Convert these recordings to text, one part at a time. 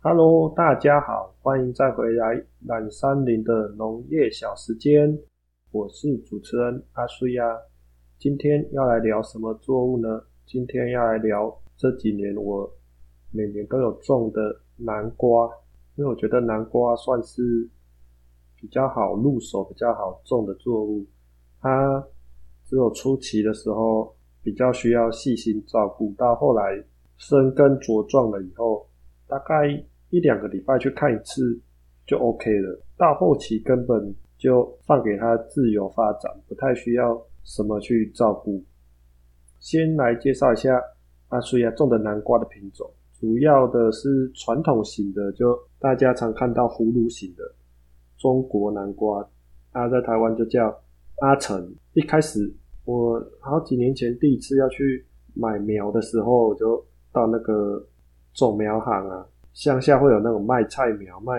Hello，大家好，欢迎再回来懒山林的农业小时间，我是主持人阿苏呀。今天要来聊什么作物呢？今天要来聊这几年我每年都有种的南瓜，因为我觉得南瓜算是比较好入手、比较好种的作物。它只有初期的时候比较需要细心照顾，到后来生根茁壮了以后，大概一两个礼拜去看一次就 OK 了。到后期根本就放给它自由发展，不太需要什么去照顾。先来介绍一下阿苏亚种的南瓜的品种，主要的是传统型的，就大家常看到葫芦型的中国南瓜，它在台湾就叫。阿成，一开始我好几年前第一次要去买苗的时候，我就到那个种苗行啊，乡下会有那种卖菜苗、卖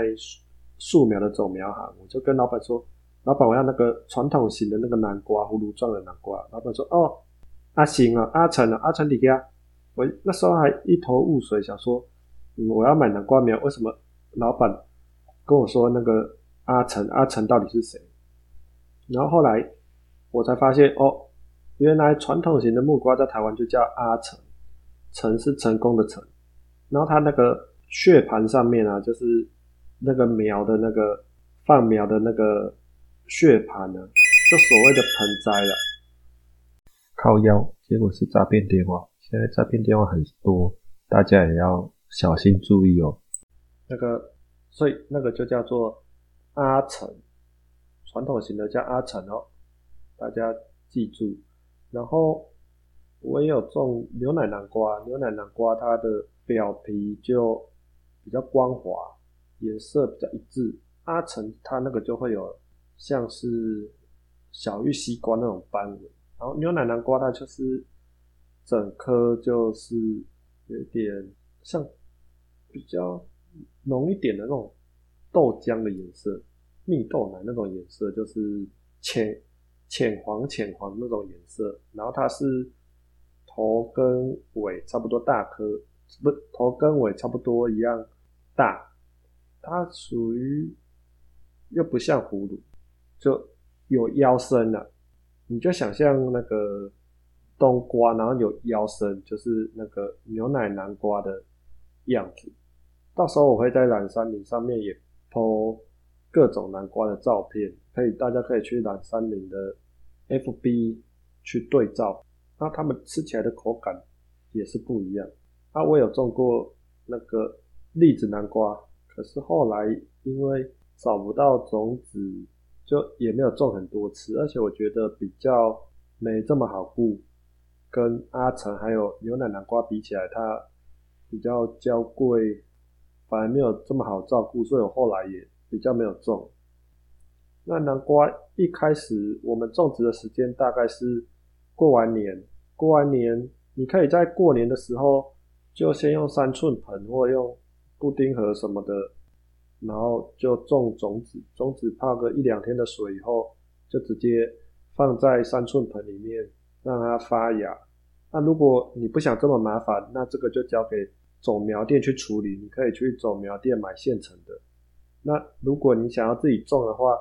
树苗的种苗行，我就跟老板说：“老板，我要那个传统型的那个南瓜，葫芦状的南瓜。”老板说：“哦，阿行啊，阿成啊，阿成你家。”我那时候还一头雾水，想说：“，我要买南瓜苗，为什么老板跟我说那个阿成？阿成到底是谁？”然后后来我才发现哦，原来传统型的木瓜在台湾就叫阿成，成是成功的成。然后他那个血盘上面啊，就是那个苗的那个放苗的那个血盘呢，就所谓的盆栽了。靠腰，结果是诈骗电话。现在诈骗电话很多，大家也要小心注意哦。那个，所以那个就叫做阿成。传统型的叫阿成哦，大家记住。然后我也有种牛奶南瓜，牛奶南瓜它的表皮就比较光滑，颜色比较一致。阿成它那个就会有像是小玉西瓜那种斑纹，然后牛奶南瓜它就是整颗就是有点像比较浓一点的那种豆浆的颜色。蜜豆奶那种颜色就是浅浅黄浅黄那种颜色，然后它是头跟尾差不多大颗，不头跟尾差不多一样大，它属于又不像葫芦，就有腰身了。你就想象那个冬瓜，然后有腰身，就是那个牛奶南瓜的样子。到时候我会在蓝山林上面也剖。各种南瓜的照片，可以大家可以去蓝山林的 FB 去对照，那它们吃起来的口感也是不一样。啊，我有种过那个栗子南瓜，可是后来因为找不到种子，就也没有种很多次，而且我觉得比较没这么好顾，跟阿成还有牛奶南瓜比起来，它比较娇贵，反而没有这么好照顾，所以我后来也。比较没有种，那南瓜一开始我们种植的时间大概是过完年，过完年你可以在过年的时候就先用三寸盆或用布丁盒什么的，然后就种种子，种子泡个一两天的水以后，就直接放在三寸盆里面让它发芽。那如果你不想这么麻烦，那这个就交给种苗店去处理，你可以去种苗店买现成的。那如果你想要自己种的话，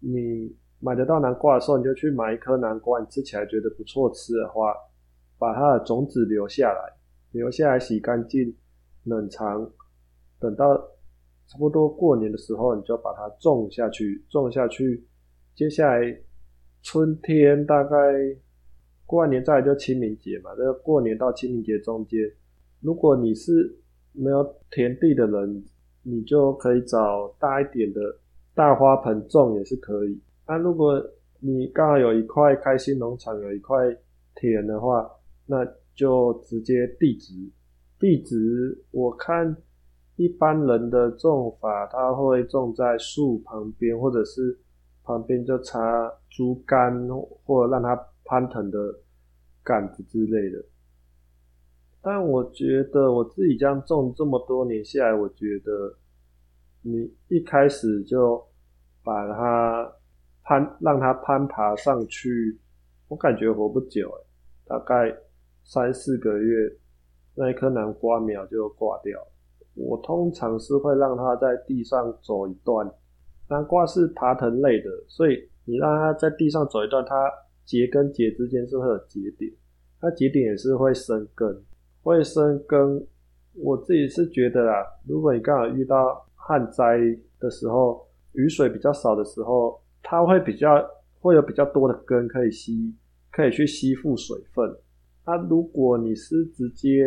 你买得到南瓜的时候，你就去买一颗南瓜，你吃起来觉得不错吃的话，把它的种子留下来，留下来洗干净，冷藏，等到差不多过年的时候，你就把它种下去，种下去，接下来春天大概过完年再来就清明节嘛，这个过年到清明节中间，如果你是没有田地的人。你就可以找大一点的大花盆种也是可以。那如果你刚好有一块开心农场有一块田的话，那就直接地植。地植我看一般人的种法，他会种在树旁边，或者是旁边就插竹竿或者让它攀藤的杆子之类的。但我觉得我自己这样种这么多年下来，我觉得你一开始就把它攀，让它攀爬上去，我感觉活不久大概三四个月，那一颗南瓜苗就挂掉了。我通常是会让它在地上走一段。南瓜是爬藤类的，所以你让它在地上走一段，它节跟节之间是会有节点，它节点也是会生根，会生根。我自己是觉得啊，如果你刚好遇到旱灾的时候，雨水比较少的时候，它会比较会有比较多的根可以吸，可以去吸附水分。那如果你是直接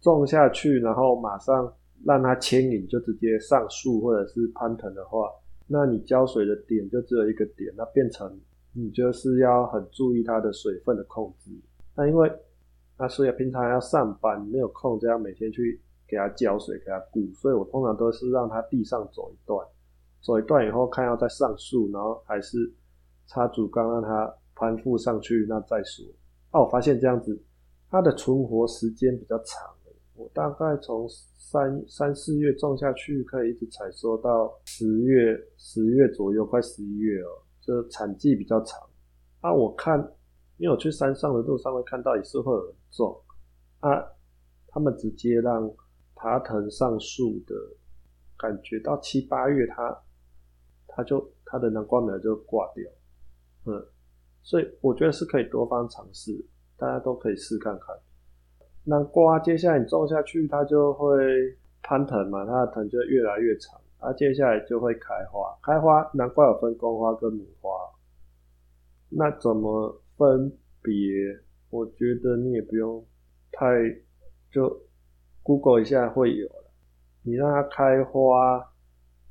种下去，然后马上让它牵引，就直接上树或者是攀藤的话。那你浇水的点就只有一个点，那变成你就是要很注意它的水分的控制。那因为那所以平常要上班，没有空这样每天去给它浇水、给它顾，所以我通常都是让它地上走一段，走一段以后看要再上树，然后还是插竹竿让它攀附上去，那再说。啊，我发现这样子它的存活时间比较长。我大概从三三四月种下去，可以一直采收到十月十月左右，快十一月哦，就产季比较长。啊，我看，因为我去山上的路上会看到也是会有人种，啊，他们直接让爬藤上树的，感觉到七八月，它它就它的南瓜苗就挂掉，嗯，所以我觉得是可以多方尝试，大家都可以试看看。南瓜接下来你种下去，它就会攀藤嘛，它的藤就越来越长，它接下来就会开花。开花，南瓜有分公花跟母花，那怎么分别？我觉得你也不用太就 Google 一下会有了。你让它开花，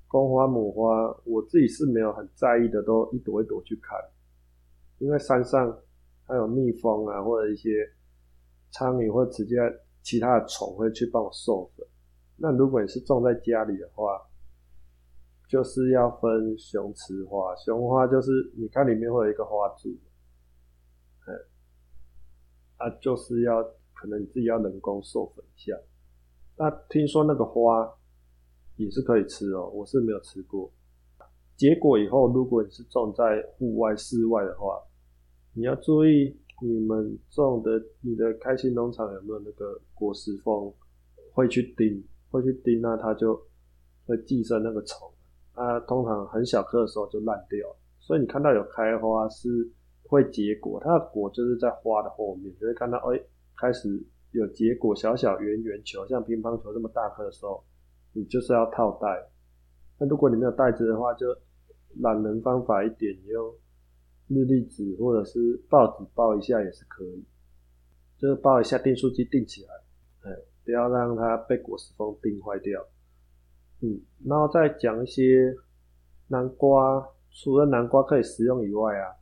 公花母花，我自己是没有很在意的，都一朵一朵去看，因为山上还有蜜蜂啊，或者一些。苍蝇或直接其他的虫会去帮我授粉。那如果你是种在家里的话，就是要分雄雌花。雄花就是你看里面会有一个花柱，哎，啊，就是要可能你自己要人工授粉一下。那听说那个花也是可以吃哦，我是没有吃过。结果以后如果你是种在户外室外的话，你要注意。你们种的，你的开心农场有没有那个果实蜂会去叮，会去叮，那它就会寄生那个虫，它，通常很小颗的时候就烂掉，所以你看到有开花是会结果，它的果就是在花的后面，就会看到，哎，开始有结果，小小圆圆球，像乒乓球这么大颗的时候，你就是要套袋，那如果你没有袋子的话，就懒人方法一点，你用。日历纸或者是报纸包一下也是可以，就是包一下订书机订起来，哎，不要让它被果实蜂叮坏掉。嗯，然后再讲一些南瓜，除了南瓜可以食用以外啊，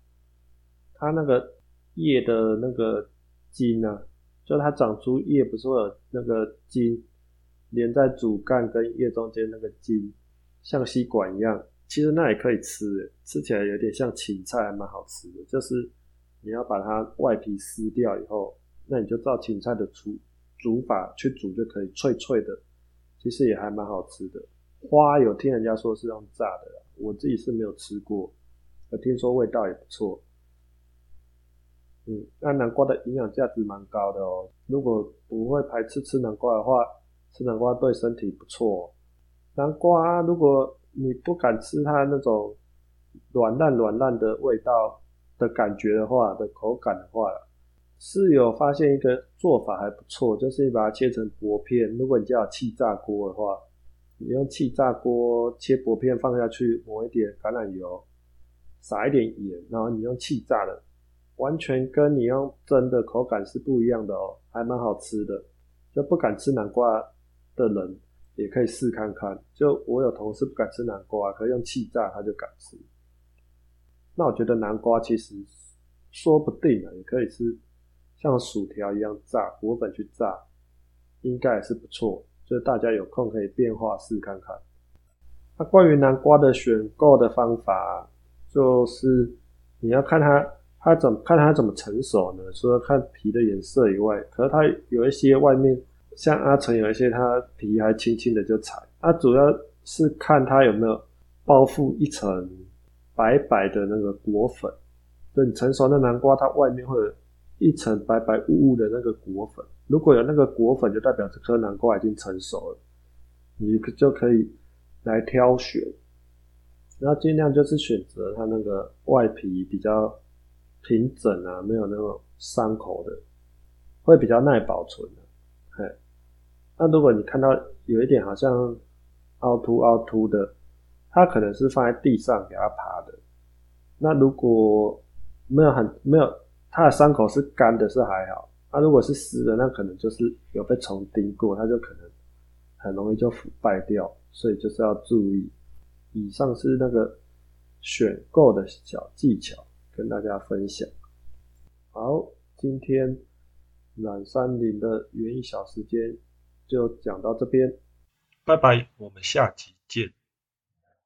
它那个叶的那个茎呢，就它长出叶不是会有那个茎连在主干跟叶中间那个茎，像吸管一样。其实那也可以吃，吃起来有点像芹菜，还蛮好吃的。就是你要把它外皮撕掉以后，那你就照芹菜的煮煮法去煮就可以，脆脆的，其实也还蛮好吃的。花有听人家说是用炸的，我自己是没有吃过，我听说味道也不错。嗯，那南瓜的营养价值蛮高的哦。如果不会排斥吃南瓜的话，吃南瓜对身体不错。南瓜如果你不敢吃它那种软烂软烂的味道的感觉的话，的口感的话，是有发现一个做法还不错，就是你把它切成薄片。如果你家有气炸锅的话，你用气炸锅切薄片放下去，抹一点橄榄油，撒一点盐，然后你用气炸的，完全跟你用蒸的口感是不一样的哦，还蛮好吃的。就不敢吃南瓜的人。也可以试看看，就我有同事不敢吃南瓜，可以用气炸，他就敢吃。那我觉得南瓜其实说不定啊，也可以吃像薯条一样炸，果粉去炸，应该也是不错。就是大家有空可以变化试看看。那关于南瓜的选购的方法，就是你要看它它怎看它怎么成熟呢？除了看皮的颜色以外，可是它有一些外面。像阿成有一些，它皮还轻轻的就踩，它主要是看它有没有包覆一层白白的那个果粉。等成熟的南瓜，它外面会有一层白白雾雾的那个果粉。如果有那个果粉，就代表这颗南瓜已经成熟了。你就可以来挑选，然后尽量就是选择它那个外皮比较平整啊，没有那种伤口的，会比较耐保存的。那如果你看到有一点好像凹凸凹凸的，它可能是放在地上给它爬的。那如果没有很没有，它的伤口是干的，是还好。那如果是湿的，那可能就是有被虫叮过，它就可能很容易就腐败掉，所以就是要注意。以上是那个选购的小技巧，跟大家分享。好，今天懒山林的园艺小时间就讲到这边，拜拜，我们下集见。